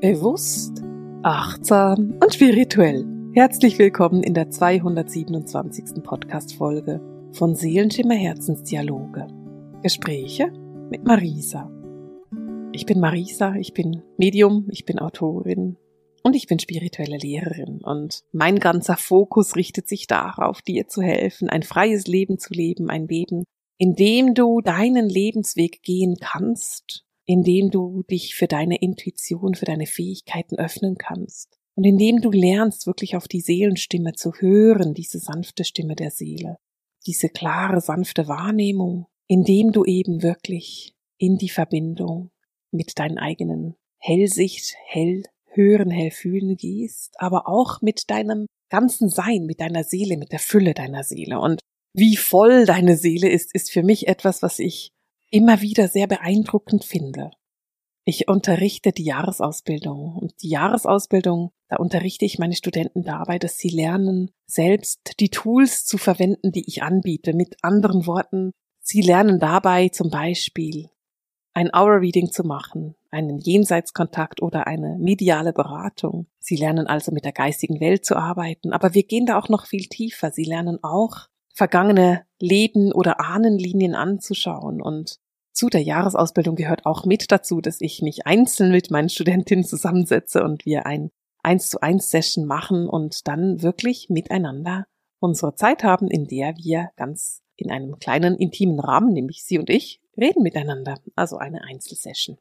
Bewusst, achtsam und spirituell. Herzlich willkommen in der 227. Podcast-Folge von Seelenschimmer Herzensdialoge. Gespräche mit Marisa. Ich bin Marisa, ich bin Medium, ich bin Autorin und ich bin spirituelle Lehrerin und mein ganzer Fokus richtet sich darauf, dir zu helfen, ein freies Leben zu leben, ein Leben, in dem du deinen Lebensweg gehen kannst indem du dich für deine Intuition, für deine Fähigkeiten öffnen kannst und indem du lernst, wirklich auf die Seelenstimme zu hören, diese sanfte Stimme der Seele, diese klare, sanfte Wahrnehmung, indem du eben wirklich in die Verbindung mit deinen eigenen Hellsicht, hell hören, hell fühlen gehst, aber auch mit deinem ganzen Sein, mit deiner Seele, mit der Fülle deiner Seele. Und wie voll deine Seele ist, ist für mich etwas, was ich immer wieder sehr beeindruckend finde. Ich unterrichte die Jahresausbildung und die Jahresausbildung, da unterrichte ich meine Studenten dabei, dass sie lernen, selbst die Tools zu verwenden, die ich anbiete. Mit anderen Worten, sie lernen dabei zum Beispiel ein Hour-Reading zu machen, einen Jenseitskontakt oder eine mediale Beratung. Sie lernen also mit der geistigen Welt zu arbeiten, aber wir gehen da auch noch viel tiefer. Sie lernen auch vergangene Leben oder Ahnenlinien anzuschauen. Und zu der Jahresausbildung gehört auch mit dazu, dass ich mich einzeln mit meinen Studentinnen zusammensetze und wir ein eins zu eins Session machen und dann wirklich miteinander unsere Zeit haben, in der wir ganz in einem kleinen intimen Rahmen, nämlich Sie und ich, reden miteinander. Also eine Einzelsession.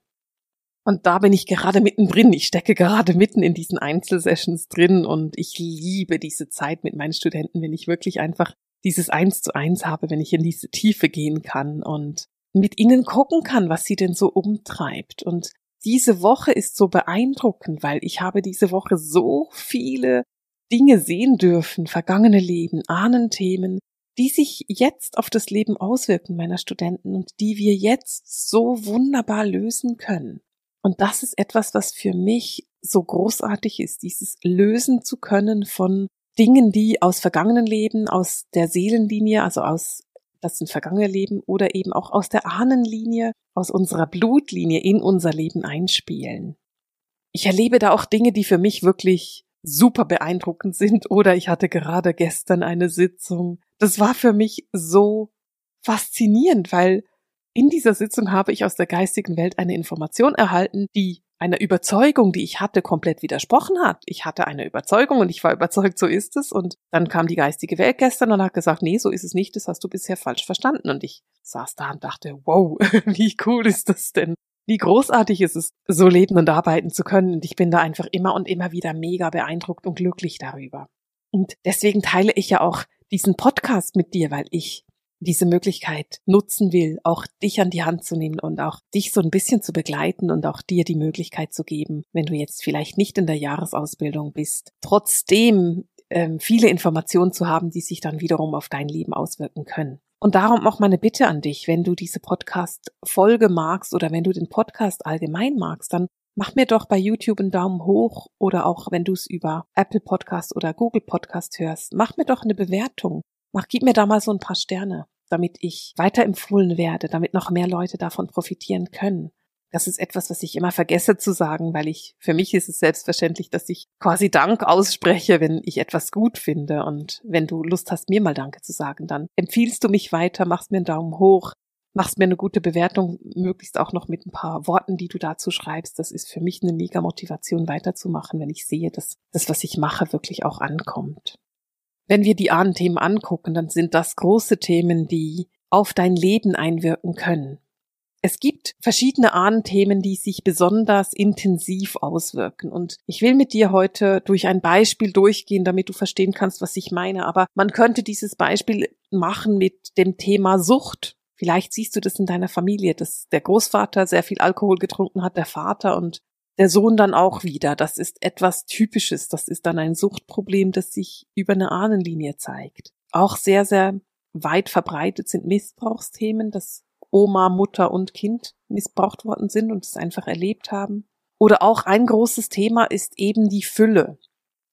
Und da bin ich gerade mittendrin. Ich stecke gerade mitten in diesen Einzelsessions drin und ich liebe diese Zeit mit meinen Studenten, wenn ich wirklich einfach dieses Eins zu eins habe, wenn ich in diese Tiefe gehen kann und mit ihnen gucken kann, was sie denn so umtreibt. Und diese Woche ist so beeindruckend, weil ich habe diese Woche so viele Dinge sehen dürfen, vergangene Leben, Ahnenthemen, die sich jetzt auf das Leben auswirken meiner Studenten und die wir jetzt so wunderbar lösen können. Und das ist etwas, was für mich so großartig ist, dieses Lösen zu können von Dingen, die aus vergangenen Leben, aus der Seelenlinie, also aus, das sind vergangene Leben oder eben auch aus der Ahnenlinie, aus unserer Blutlinie in unser Leben einspielen. Ich erlebe da auch Dinge, die für mich wirklich super beeindruckend sind oder ich hatte gerade gestern eine Sitzung. Das war für mich so faszinierend, weil in dieser Sitzung habe ich aus der geistigen Welt eine Information erhalten, die einer Überzeugung, die ich hatte, komplett widersprochen hat. Ich hatte eine Überzeugung und ich war überzeugt, so ist es. Und dann kam die geistige Welt gestern und hat gesagt, nee, so ist es nicht, das hast du bisher falsch verstanden. Und ich saß da und dachte, wow, wie cool ist das denn? Wie großartig ist es, so leben und arbeiten zu können. Und ich bin da einfach immer und immer wieder mega beeindruckt und glücklich darüber. Und deswegen teile ich ja auch diesen Podcast mit dir, weil ich diese Möglichkeit nutzen will, auch dich an die Hand zu nehmen und auch dich so ein bisschen zu begleiten und auch dir die Möglichkeit zu geben, wenn du jetzt vielleicht nicht in der Jahresausbildung bist, trotzdem ähm, viele Informationen zu haben, die sich dann wiederum auf dein Leben auswirken können. Und darum auch meine Bitte an dich, wenn du diese Podcast-Folge magst oder wenn du den Podcast allgemein magst, dann mach mir doch bei YouTube einen Daumen hoch oder auch wenn du es über Apple Podcast oder Google Podcast hörst, mach mir doch eine Bewertung. Mach, gib mir da mal so ein paar Sterne, damit ich weiterempfohlen werde, damit noch mehr Leute davon profitieren können. Das ist etwas, was ich immer vergesse zu sagen, weil ich, für mich ist es selbstverständlich, dass ich quasi Dank ausspreche, wenn ich etwas gut finde. Und wenn du Lust hast, mir mal Danke zu sagen, dann empfiehlst du mich weiter, machst mir einen Daumen hoch, machst mir eine gute Bewertung, möglichst auch noch mit ein paar Worten, die du dazu schreibst. Das ist für mich eine mega Motivation weiterzumachen, wenn ich sehe, dass das, was ich mache, wirklich auch ankommt. Wenn wir die Ahnenthemen angucken, dann sind das große Themen, die auf dein Leben einwirken können. Es gibt verschiedene Ahnenthemen, die sich besonders intensiv auswirken. Und ich will mit dir heute durch ein Beispiel durchgehen, damit du verstehen kannst, was ich meine. Aber man könnte dieses Beispiel machen mit dem Thema Sucht. Vielleicht siehst du das in deiner Familie, dass der Großvater sehr viel Alkohol getrunken hat, der Vater und der Sohn dann auch wieder. Das ist etwas Typisches. Das ist dann ein Suchtproblem, das sich über eine Ahnenlinie zeigt. Auch sehr, sehr weit verbreitet sind Missbrauchsthemen, dass Oma, Mutter und Kind missbraucht worden sind und es einfach erlebt haben. Oder auch ein großes Thema ist eben die Fülle,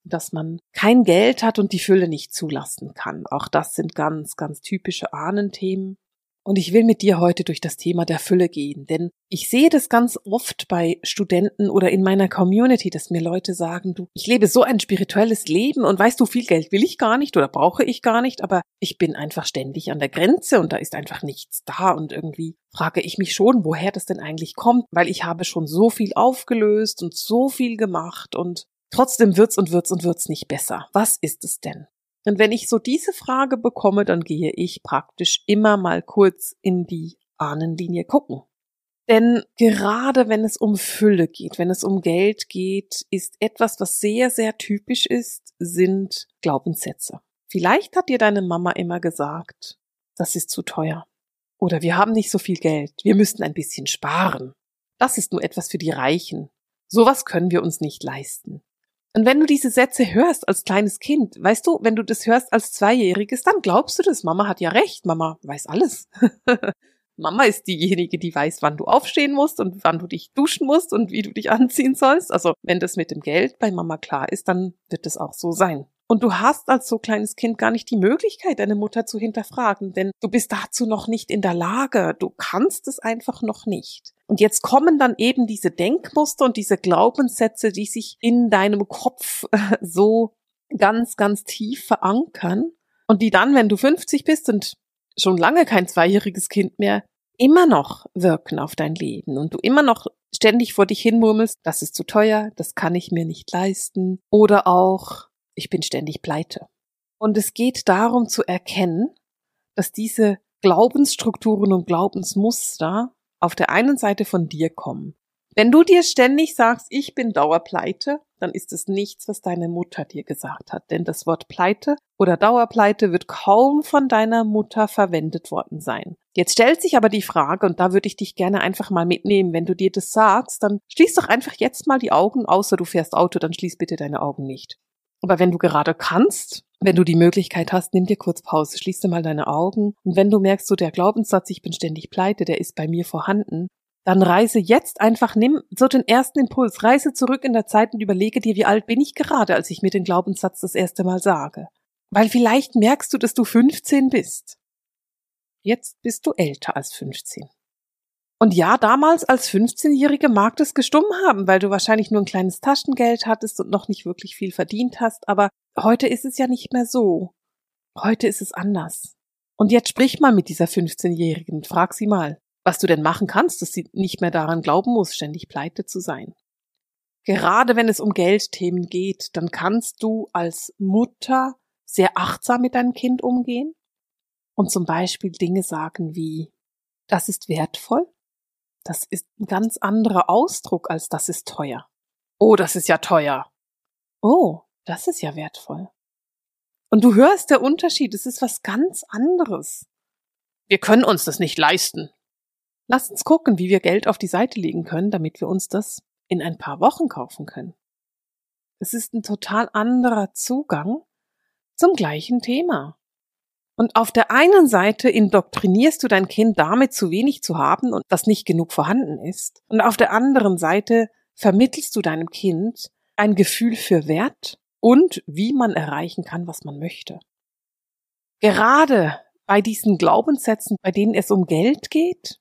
dass man kein Geld hat und die Fülle nicht zulassen kann. Auch das sind ganz, ganz typische Ahnenthemen. Und ich will mit dir heute durch das Thema der Fülle gehen, denn ich sehe das ganz oft bei Studenten oder in meiner Community, dass mir Leute sagen, du, ich lebe so ein spirituelles Leben und weißt du, viel Geld will ich gar nicht oder brauche ich gar nicht, aber ich bin einfach ständig an der Grenze und da ist einfach nichts da und irgendwie frage ich mich schon, woher das denn eigentlich kommt, weil ich habe schon so viel aufgelöst und so viel gemacht und trotzdem wird's und wird's und wird's nicht besser. Was ist es denn? Und wenn ich so diese Frage bekomme, dann gehe ich praktisch immer mal kurz in die Ahnenlinie gucken. Denn gerade wenn es um Fülle geht, wenn es um Geld geht, ist etwas, was sehr, sehr typisch ist, sind Glaubenssätze. Vielleicht hat dir deine Mama immer gesagt, das ist zu teuer. Oder wir haben nicht so viel Geld, wir müssten ein bisschen sparen. Das ist nur etwas für die Reichen. Sowas können wir uns nicht leisten. Und wenn du diese Sätze hörst als kleines Kind, weißt du, wenn du das hörst als Zweijähriges, dann glaubst du das. Mama hat ja recht. Mama weiß alles. Mama ist diejenige, die weiß, wann du aufstehen musst und wann du dich duschen musst und wie du dich anziehen sollst. Also wenn das mit dem Geld bei Mama klar ist, dann wird es auch so sein. Und du hast als so kleines Kind gar nicht die Möglichkeit, deine Mutter zu hinterfragen, denn du bist dazu noch nicht in der Lage. Du kannst es einfach noch nicht. Und jetzt kommen dann eben diese Denkmuster und diese Glaubenssätze, die sich in deinem Kopf äh, so ganz, ganz tief verankern und die dann, wenn du 50 bist und schon lange kein zweijähriges Kind mehr, immer noch wirken auf dein Leben und du immer noch ständig vor dich hinmurmelst, das ist zu teuer, das kann ich mir nicht leisten oder auch ich bin ständig pleite. Und es geht darum zu erkennen, dass diese Glaubensstrukturen und Glaubensmuster auf der einen Seite von dir kommen. Wenn du dir ständig sagst, ich bin Dauerpleite, dann ist es nichts, was deine Mutter dir gesagt hat. Denn das Wort Pleite oder Dauerpleite wird kaum von deiner Mutter verwendet worden sein. Jetzt stellt sich aber die Frage, und da würde ich dich gerne einfach mal mitnehmen, wenn du dir das sagst, dann schließ doch einfach jetzt mal die Augen, außer du fährst Auto, dann schließ bitte deine Augen nicht. Aber wenn du gerade kannst, wenn du die Möglichkeit hast, nimm dir kurz Pause, schließ dir mal deine Augen und wenn du merkst, so der Glaubenssatz, ich bin ständig pleite, der ist bei mir vorhanden, dann reise jetzt einfach, nimm so den ersten Impuls, reise zurück in der Zeit und überlege dir, wie alt bin ich gerade, als ich mir den Glaubenssatz das erste Mal sage. Weil vielleicht merkst du, dass du 15 bist. Jetzt bist du älter als 15. Und ja, damals als 15-Jährige mag das gestummen haben, weil du wahrscheinlich nur ein kleines Taschengeld hattest und noch nicht wirklich viel verdient hast, aber heute ist es ja nicht mehr so. Heute ist es anders. Und jetzt sprich mal mit dieser 15-Jährigen, frag sie mal, was du denn machen kannst, dass sie nicht mehr daran glauben muss, ständig pleite zu sein. Gerade wenn es um Geldthemen geht, dann kannst du als Mutter sehr achtsam mit deinem Kind umgehen und zum Beispiel Dinge sagen wie, das ist wertvoll, das ist ein ganz anderer Ausdruck als das ist teuer. Oh, das ist ja teuer. Oh, das ist ja wertvoll. Und du hörst der Unterschied, es ist was ganz anderes. Wir können uns das nicht leisten. Lass uns gucken, wie wir Geld auf die Seite legen können, damit wir uns das in ein paar Wochen kaufen können. Es ist ein total anderer Zugang zum gleichen Thema. Und auf der einen Seite indoktrinierst du dein Kind damit zu wenig zu haben und dass nicht genug vorhanden ist. Und auf der anderen Seite vermittelst du deinem Kind ein Gefühl für Wert und wie man erreichen kann, was man möchte. Gerade bei diesen Glaubenssätzen, bei denen es um Geld geht,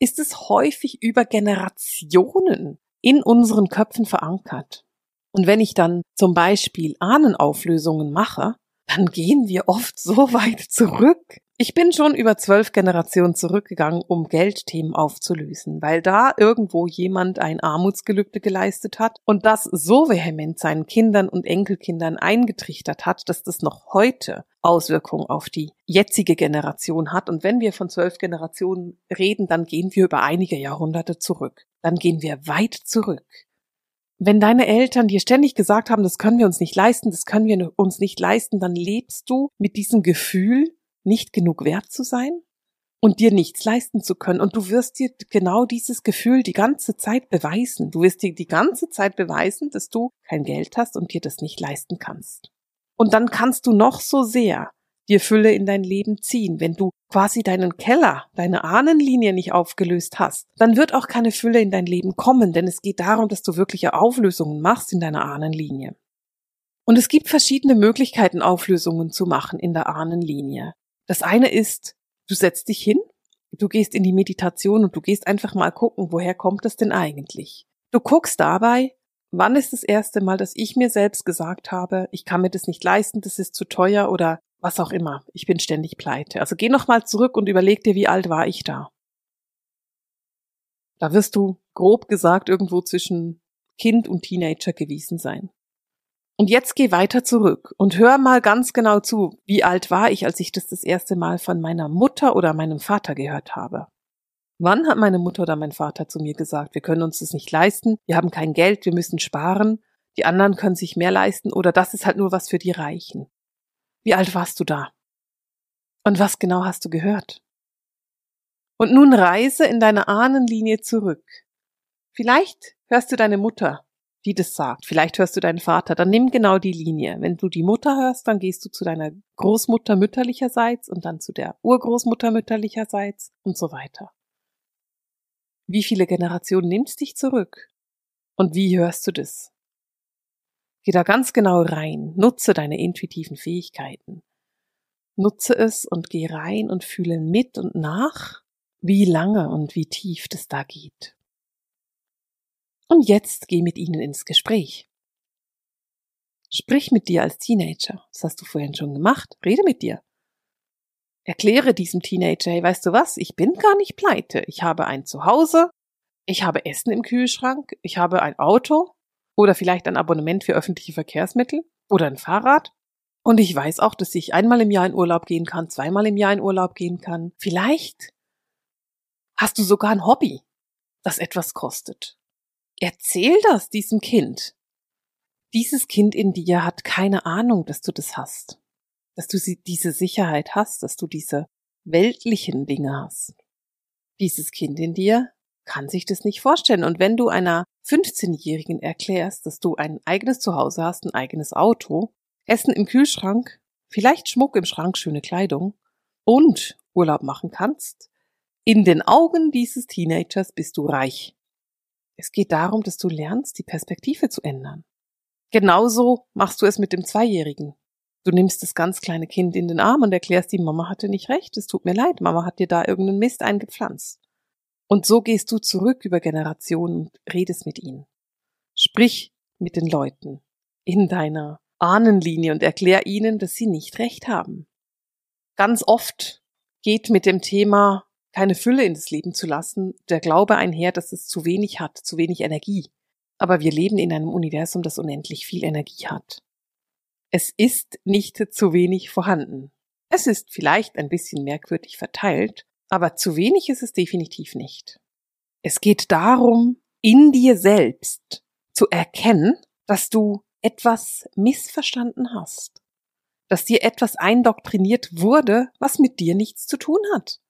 ist es häufig über Generationen in unseren Köpfen verankert. Und wenn ich dann zum Beispiel Ahnenauflösungen mache, dann gehen wir oft so weit zurück. Ich bin schon über zwölf Generationen zurückgegangen, um Geldthemen aufzulösen, weil da irgendwo jemand ein Armutsgelübde geleistet hat und das so vehement seinen Kindern und Enkelkindern eingetrichtert hat, dass das noch heute Auswirkungen auf die jetzige Generation hat. Und wenn wir von zwölf Generationen reden, dann gehen wir über einige Jahrhunderte zurück. Dann gehen wir weit zurück. Wenn deine Eltern dir ständig gesagt haben, das können wir uns nicht leisten, das können wir uns nicht leisten, dann lebst du mit diesem Gefühl, nicht genug wert zu sein und dir nichts leisten zu können. Und du wirst dir genau dieses Gefühl die ganze Zeit beweisen. Du wirst dir die ganze Zeit beweisen, dass du kein Geld hast und dir das nicht leisten kannst. Und dann kannst du noch so sehr dir Fülle in dein Leben ziehen. Wenn du quasi deinen Keller, deine Ahnenlinie nicht aufgelöst hast, dann wird auch keine Fülle in dein Leben kommen, denn es geht darum, dass du wirkliche Auflösungen machst in deiner Ahnenlinie. Und es gibt verschiedene Möglichkeiten, Auflösungen zu machen in der Ahnenlinie. Das eine ist, du setzt dich hin du gehst in die Meditation und du gehst einfach mal gucken, woher kommt es denn eigentlich? Du guckst dabei, wann ist das erste Mal, dass ich mir selbst gesagt habe, ich kann mir das nicht leisten, das ist zu teuer oder was auch immer, ich bin ständig pleite. Also geh nochmal zurück und überleg dir, wie alt war ich da? Da wirst du grob gesagt irgendwo zwischen Kind und Teenager gewesen sein. Und jetzt geh weiter zurück und hör mal ganz genau zu, wie alt war ich, als ich das das erste Mal von meiner Mutter oder meinem Vater gehört habe. Wann hat meine Mutter oder mein Vater zu mir gesagt, wir können uns das nicht leisten, wir haben kein Geld, wir müssen sparen, die anderen können sich mehr leisten oder das ist halt nur was für die Reichen. Wie alt warst du da? Und was genau hast du gehört? Und nun reise in deine Ahnenlinie zurück. Vielleicht hörst du deine Mutter die das sagt. Vielleicht hörst du deinen Vater, dann nimm genau die Linie. Wenn du die Mutter hörst, dann gehst du zu deiner Großmutter mütterlicherseits und dann zu der Urgroßmutter mütterlicherseits und so weiter. Wie viele Generationen nimmst dich zurück? Und wie hörst du das? Geh da ganz genau rein, nutze deine intuitiven Fähigkeiten. Nutze es und geh rein und fühle mit und nach, wie lange und wie tief das da geht. Und jetzt geh mit ihnen ins Gespräch. Sprich mit dir als Teenager. Das hast du vorhin schon gemacht. Rede mit dir. Erkläre diesem Teenager, hey, weißt du was? Ich bin gar nicht pleite. Ich habe ein Zuhause. Ich habe Essen im Kühlschrank. Ich habe ein Auto. Oder vielleicht ein Abonnement für öffentliche Verkehrsmittel. Oder ein Fahrrad. Und ich weiß auch, dass ich einmal im Jahr in Urlaub gehen kann, zweimal im Jahr in Urlaub gehen kann. Vielleicht hast du sogar ein Hobby, das etwas kostet. Erzähl das diesem Kind. Dieses Kind in dir hat keine Ahnung, dass du das hast. Dass du diese Sicherheit hast, dass du diese weltlichen Dinge hast. Dieses Kind in dir kann sich das nicht vorstellen. Und wenn du einer 15-Jährigen erklärst, dass du ein eigenes Zuhause hast, ein eigenes Auto, Essen im Kühlschrank, vielleicht Schmuck im Schrank, schöne Kleidung und Urlaub machen kannst, in den Augen dieses Teenagers bist du reich. Es geht darum, dass du lernst, die Perspektive zu ändern. Genauso machst du es mit dem Zweijährigen. Du nimmst das ganz kleine Kind in den Arm und erklärst ihm, Mama hatte nicht recht, es tut mir leid, Mama hat dir da irgendeinen Mist eingepflanzt. Und so gehst du zurück über Generationen und redest mit ihnen. Sprich mit den Leuten in deiner Ahnenlinie und erklär ihnen, dass sie nicht recht haben. Ganz oft geht mit dem Thema keine Fülle in das Leben zu lassen, der Glaube einher, dass es zu wenig hat, zu wenig Energie. Aber wir leben in einem Universum, das unendlich viel Energie hat. Es ist nicht zu wenig vorhanden. Es ist vielleicht ein bisschen merkwürdig verteilt, aber zu wenig ist es definitiv nicht. Es geht darum, in dir selbst zu erkennen, dass du etwas missverstanden hast, dass dir etwas eindoktriniert wurde, was mit dir nichts zu tun hat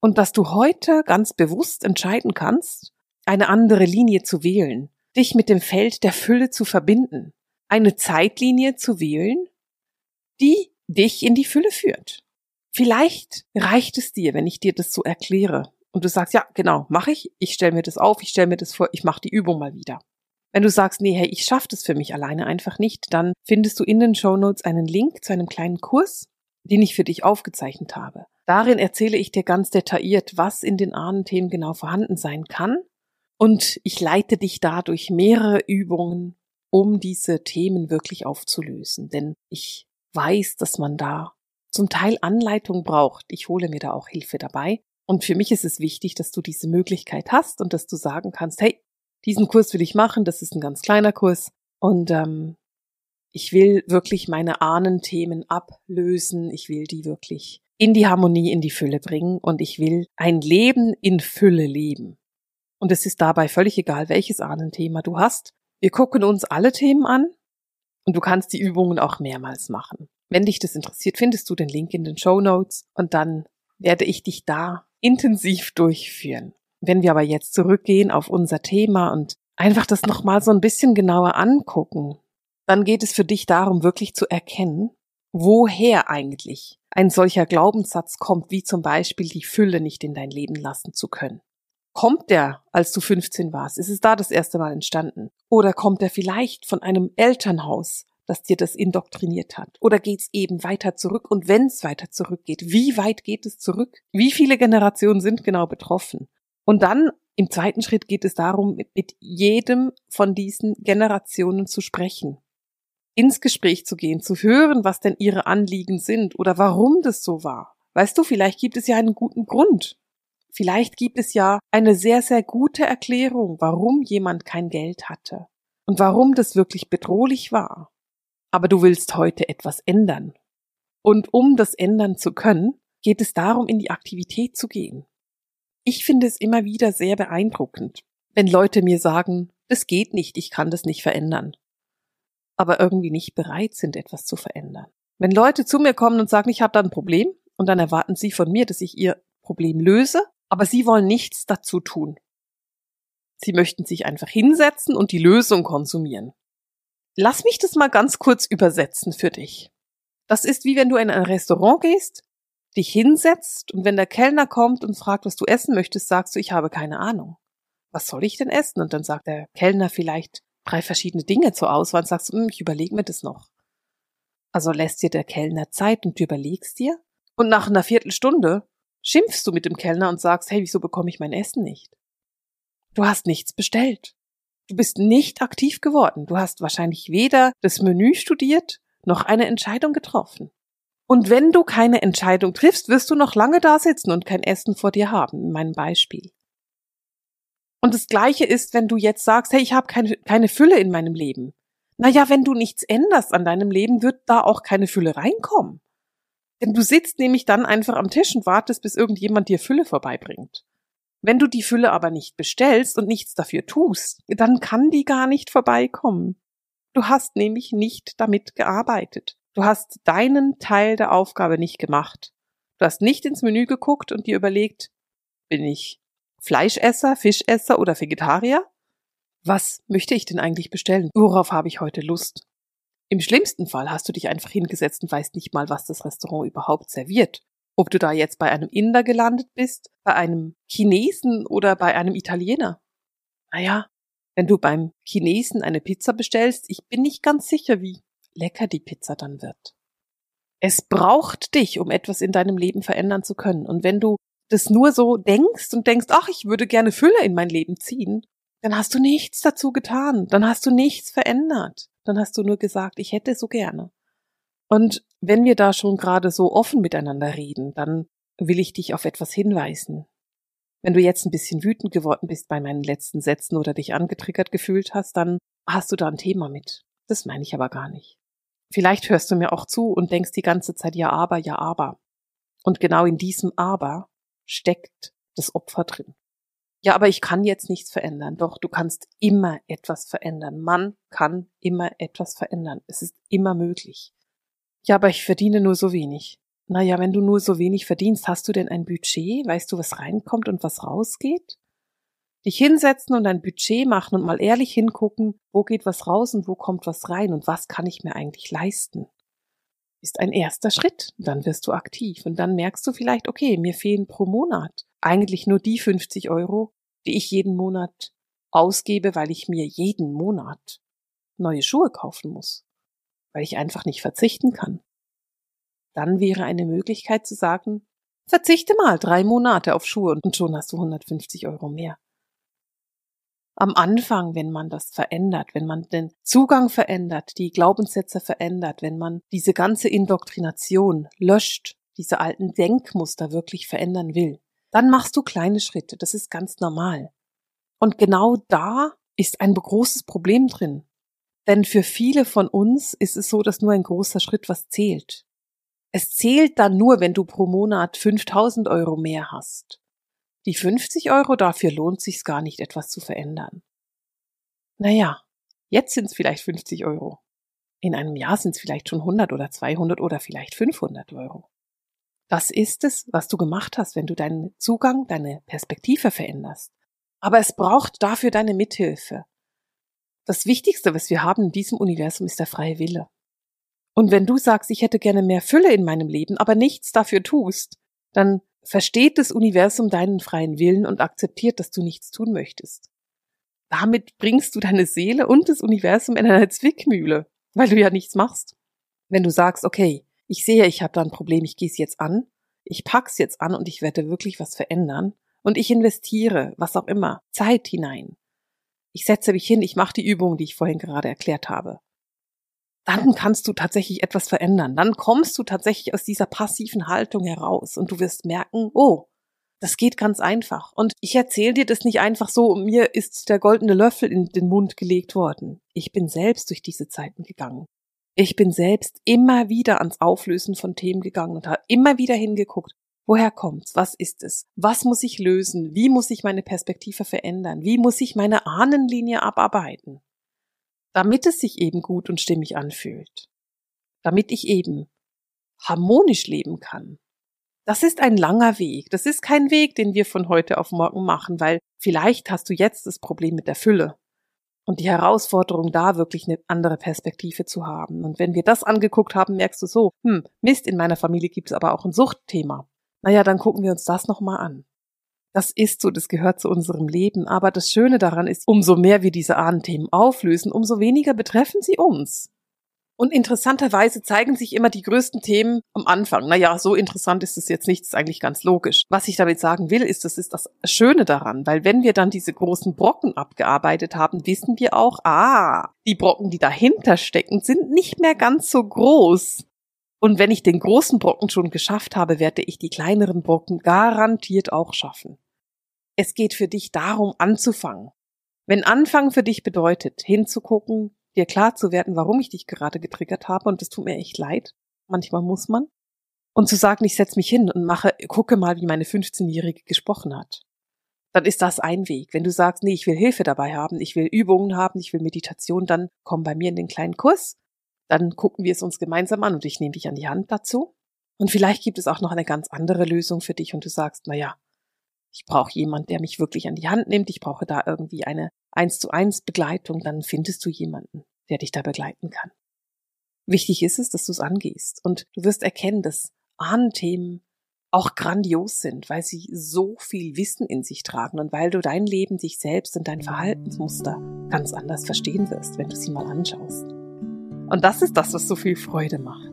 und dass du heute ganz bewusst entscheiden kannst, eine andere Linie zu wählen, dich mit dem Feld der Fülle zu verbinden, eine Zeitlinie zu wählen, die dich in die Fülle führt. Vielleicht reicht es dir, wenn ich dir das so erkläre und du sagst, ja, genau, mache ich, ich stelle mir das auf, ich stelle mir das vor, ich mache die Übung mal wieder. Wenn du sagst, nee, hey, ich schaffe das für mich alleine einfach nicht, dann findest du in den Show Notes einen Link zu einem kleinen Kurs, den ich für dich aufgezeichnet habe. Darin erzähle ich dir ganz detailliert, was in den Ahnenthemen genau vorhanden sein kann. Und ich leite dich dadurch mehrere Übungen, um diese Themen wirklich aufzulösen. Denn ich weiß, dass man da zum Teil Anleitung braucht. Ich hole mir da auch Hilfe dabei. Und für mich ist es wichtig, dass du diese Möglichkeit hast und dass du sagen kannst, hey, diesen Kurs will ich machen, das ist ein ganz kleiner Kurs. Und ähm, ich will wirklich meine Ahnenthemen ablösen. Ich will die wirklich in die Harmonie, in die Fülle bringen und ich will ein Leben in Fülle leben. Und es ist dabei völlig egal, welches Ahnenthema du hast. Wir gucken uns alle Themen an und du kannst die Übungen auch mehrmals machen. Wenn dich das interessiert, findest du den Link in den Show Notes und dann werde ich dich da intensiv durchführen. Wenn wir aber jetzt zurückgehen auf unser Thema und einfach das nochmal so ein bisschen genauer angucken, dann geht es für dich darum, wirklich zu erkennen, woher eigentlich ein solcher Glaubenssatz kommt, wie zum Beispiel die Fülle nicht in dein Leben lassen zu können. Kommt der, als du 15 warst? Ist es da das erste Mal entstanden? Oder kommt er vielleicht von einem Elternhaus, das dir das indoktriniert hat? Oder geht's eben weiter zurück? Und wenn es weiter zurückgeht, wie weit geht es zurück? Wie viele Generationen sind genau betroffen? Und dann im zweiten Schritt geht es darum, mit jedem von diesen Generationen zu sprechen, ins Gespräch zu gehen, zu hören, was denn ihre Anliegen sind oder warum das so war. Weißt du, vielleicht gibt es ja einen guten Grund. Vielleicht gibt es ja eine sehr, sehr gute Erklärung, warum jemand kein Geld hatte und warum das wirklich bedrohlich war. Aber du willst heute etwas ändern. Und um das ändern zu können, geht es darum, in die Aktivität zu gehen. Ich finde es immer wieder sehr beeindruckend, wenn Leute mir sagen, es geht nicht, ich kann das nicht verändern, aber irgendwie nicht bereit sind, etwas zu verändern. Wenn Leute zu mir kommen und sagen, ich habe da ein Problem, und dann erwarten sie von mir, dass ich ihr Problem löse, aber sie wollen nichts dazu tun. Sie möchten sich einfach hinsetzen und die Lösung konsumieren. Lass mich das mal ganz kurz übersetzen für dich. Das ist wie wenn du in ein Restaurant gehst, dich hinsetzt und wenn der Kellner kommt und fragt, was du essen möchtest, sagst du, ich habe keine Ahnung. Was soll ich denn essen? Und dann sagt der Kellner vielleicht drei verschiedene Dinge zur Auswahl und sagst, hm, ich überlege mir das noch. Also lässt dir der Kellner Zeit und du überlegst dir und nach einer Viertelstunde schimpfst du mit dem Kellner und sagst, hey, wieso bekomme ich mein Essen nicht? Du hast nichts bestellt. Du bist nicht aktiv geworden. Du hast wahrscheinlich weder das Menü studiert noch eine Entscheidung getroffen. Und wenn du keine Entscheidung triffst, wirst du noch lange da sitzen und kein Essen vor dir haben, in meinem Beispiel. Und das Gleiche ist, wenn du jetzt sagst, hey, ich habe keine, keine Fülle in meinem Leben. Naja, wenn du nichts änderst an deinem Leben, wird da auch keine Fülle reinkommen. Denn du sitzt nämlich dann einfach am Tisch und wartest, bis irgendjemand dir Fülle vorbeibringt. Wenn du die Fülle aber nicht bestellst und nichts dafür tust, dann kann die gar nicht vorbeikommen. Du hast nämlich nicht damit gearbeitet. Du hast deinen Teil der Aufgabe nicht gemacht. Du hast nicht ins Menü geguckt und dir überlegt, bin ich Fleischesser, Fischesser oder Vegetarier? Was möchte ich denn eigentlich bestellen? Worauf habe ich heute Lust? Im schlimmsten Fall hast du dich einfach hingesetzt und weißt nicht mal, was das Restaurant überhaupt serviert. Ob du da jetzt bei einem Inder gelandet bist, bei einem Chinesen oder bei einem Italiener. Naja, wenn du beim Chinesen eine Pizza bestellst, ich bin nicht ganz sicher, wie lecker die Pizza dann wird. Es braucht dich, um etwas in deinem Leben verändern zu können. Und wenn du das nur so denkst und denkst, ach, ich würde gerne Fülle in mein Leben ziehen, dann hast du nichts dazu getan, dann hast du nichts verändert, dann hast du nur gesagt, ich hätte so gerne. Und wenn wir da schon gerade so offen miteinander reden, dann will ich dich auf etwas hinweisen. Wenn du jetzt ein bisschen wütend geworden bist bei meinen letzten Sätzen oder dich angetriggert gefühlt hast, dann hast du da ein Thema mit. Das meine ich aber gar nicht. Vielleicht hörst du mir auch zu und denkst die ganze Zeit ja aber, ja aber. Und genau in diesem aber steckt das Opfer drin. Ja, aber ich kann jetzt nichts verändern. Doch, du kannst immer etwas verändern. Man kann immer etwas verändern. Es ist immer möglich. Ja, aber ich verdiene nur so wenig. Naja, wenn du nur so wenig verdienst, hast du denn ein Budget? Weißt du, was reinkommt und was rausgeht? dich hinsetzen und ein Budget machen und mal ehrlich hingucken, wo geht was raus und wo kommt was rein und was kann ich mir eigentlich leisten. Ist ein erster Schritt, dann wirst du aktiv und dann merkst du vielleicht, okay, mir fehlen pro Monat eigentlich nur die 50 Euro, die ich jeden Monat ausgebe, weil ich mir jeden Monat neue Schuhe kaufen muss, weil ich einfach nicht verzichten kann. Dann wäre eine Möglichkeit zu sagen, verzichte mal drei Monate auf Schuhe und schon hast du 150 Euro mehr am Anfang, wenn man das verändert, wenn man den Zugang verändert, die Glaubenssätze verändert, wenn man diese ganze Indoktrination löscht, diese alten Denkmuster wirklich verändern will, dann machst du kleine Schritte. Das ist ganz normal. Und genau da ist ein großes Problem drin. Denn für viele von uns ist es so, dass nur ein großer Schritt was zählt. Es zählt dann nur, wenn du pro Monat 5000 Euro mehr hast. Die 50 Euro dafür lohnt sich's gar nicht, etwas zu verändern. Naja, jetzt sind's vielleicht 50 Euro. In einem Jahr sind's vielleicht schon 100 oder 200 oder vielleicht 500 Euro. Das ist es, was du gemacht hast, wenn du deinen Zugang, deine Perspektive veränderst. Aber es braucht dafür deine Mithilfe. Das Wichtigste, was wir haben in diesem Universum, ist der freie Wille. Und wenn du sagst, ich hätte gerne mehr Fülle in meinem Leben, aber nichts dafür tust, dann versteht das Universum deinen freien Willen und akzeptiert, dass du nichts tun möchtest. Damit bringst du deine Seele und das Universum in eine Zwickmühle. weil du ja nichts machst. Wenn du sagst, okay, ich sehe, ich habe da ein Problem, ich gehe es jetzt an, ich pack's jetzt an und ich werde wirklich was verändern und ich investiere, was auch immer, Zeit hinein. Ich setze mich hin, ich mache die Übung, die ich vorhin gerade erklärt habe. Dann kannst du tatsächlich etwas verändern. Dann kommst du tatsächlich aus dieser passiven Haltung heraus und du wirst merken, oh, das geht ganz einfach. Und ich erzähle dir das nicht einfach so, mir ist der goldene Löffel in den Mund gelegt worden. Ich bin selbst durch diese Zeiten gegangen. Ich bin selbst immer wieder ans Auflösen von Themen gegangen und habe immer wieder hingeguckt, woher kommt's? Was ist es? Was muss ich lösen? Wie muss ich meine Perspektive verändern? Wie muss ich meine Ahnenlinie abarbeiten? Damit es sich eben gut und stimmig anfühlt. Damit ich eben harmonisch leben kann. Das ist ein langer Weg. Das ist kein Weg, den wir von heute auf morgen machen, weil vielleicht hast du jetzt das Problem mit der Fülle und die Herausforderung, da wirklich eine andere Perspektive zu haben. Und wenn wir das angeguckt haben, merkst du so, hm, Mist, in meiner Familie gibt es aber auch ein Suchtthema. Naja, dann gucken wir uns das nochmal an. Das ist so, das gehört zu unserem Leben. Aber das Schöne daran ist, umso mehr wir diese Ahnenthemen auflösen, umso weniger betreffen sie uns. Und interessanterweise zeigen sich immer die größten Themen am Anfang. Naja, so interessant ist es jetzt nicht, ist eigentlich ganz logisch. Was ich damit sagen will, ist, das ist das Schöne daran, weil wenn wir dann diese großen Brocken abgearbeitet haben, wissen wir auch, ah, die Brocken, die dahinter stecken, sind nicht mehr ganz so groß. Und wenn ich den großen Brocken schon geschafft habe, werde ich die kleineren Brocken garantiert auch schaffen. Es geht für dich darum, anzufangen. Wenn Anfangen für dich bedeutet, hinzugucken, dir klar zu werden, warum ich dich gerade getriggert habe und das tut mir echt leid. Manchmal muss man. Und zu sagen, ich setze mich hin und mache, gucke mal, wie meine 15-Jährige gesprochen hat. Dann ist das ein Weg. Wenn du sagst, nee, ich will Hilfe dabei haben, ich will Übungen haben, ich will Meditation, dann komm bei mir in den kleinen Kurs. Dann gucken wir es uns gemeinsam an und ich nehme dich an die Hand dazu. Und vielleicht gibt es auch noch eine ganz andere Lösung für dich und du sagst, na ja, ich brauche jemand, der mich wirklich an die Hand nimmt, ich brauche da irgendwie eine eins zu eins Begleitung, dann findest du jemanden, der dich da begleiten kann. Wichtig ist es, dass du es angehst und du wirst erkennen, dass Ahnenthemen auch grandios sind, weil sie so viel Wissen in sich tragen und weil du dein Leben, dich selbst und dein Verhaltensmuster ganz anders verstehen wirst, wenn du sie mal anschaust. Und das ist das, was so viel Freude macht.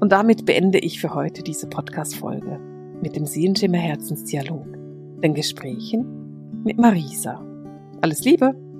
Und damit beende ich für heute diese Podcast-Folge mit dem Seelenschimmer Herzensdialog, den Gesprächen mit Marisa. Alles Liebe!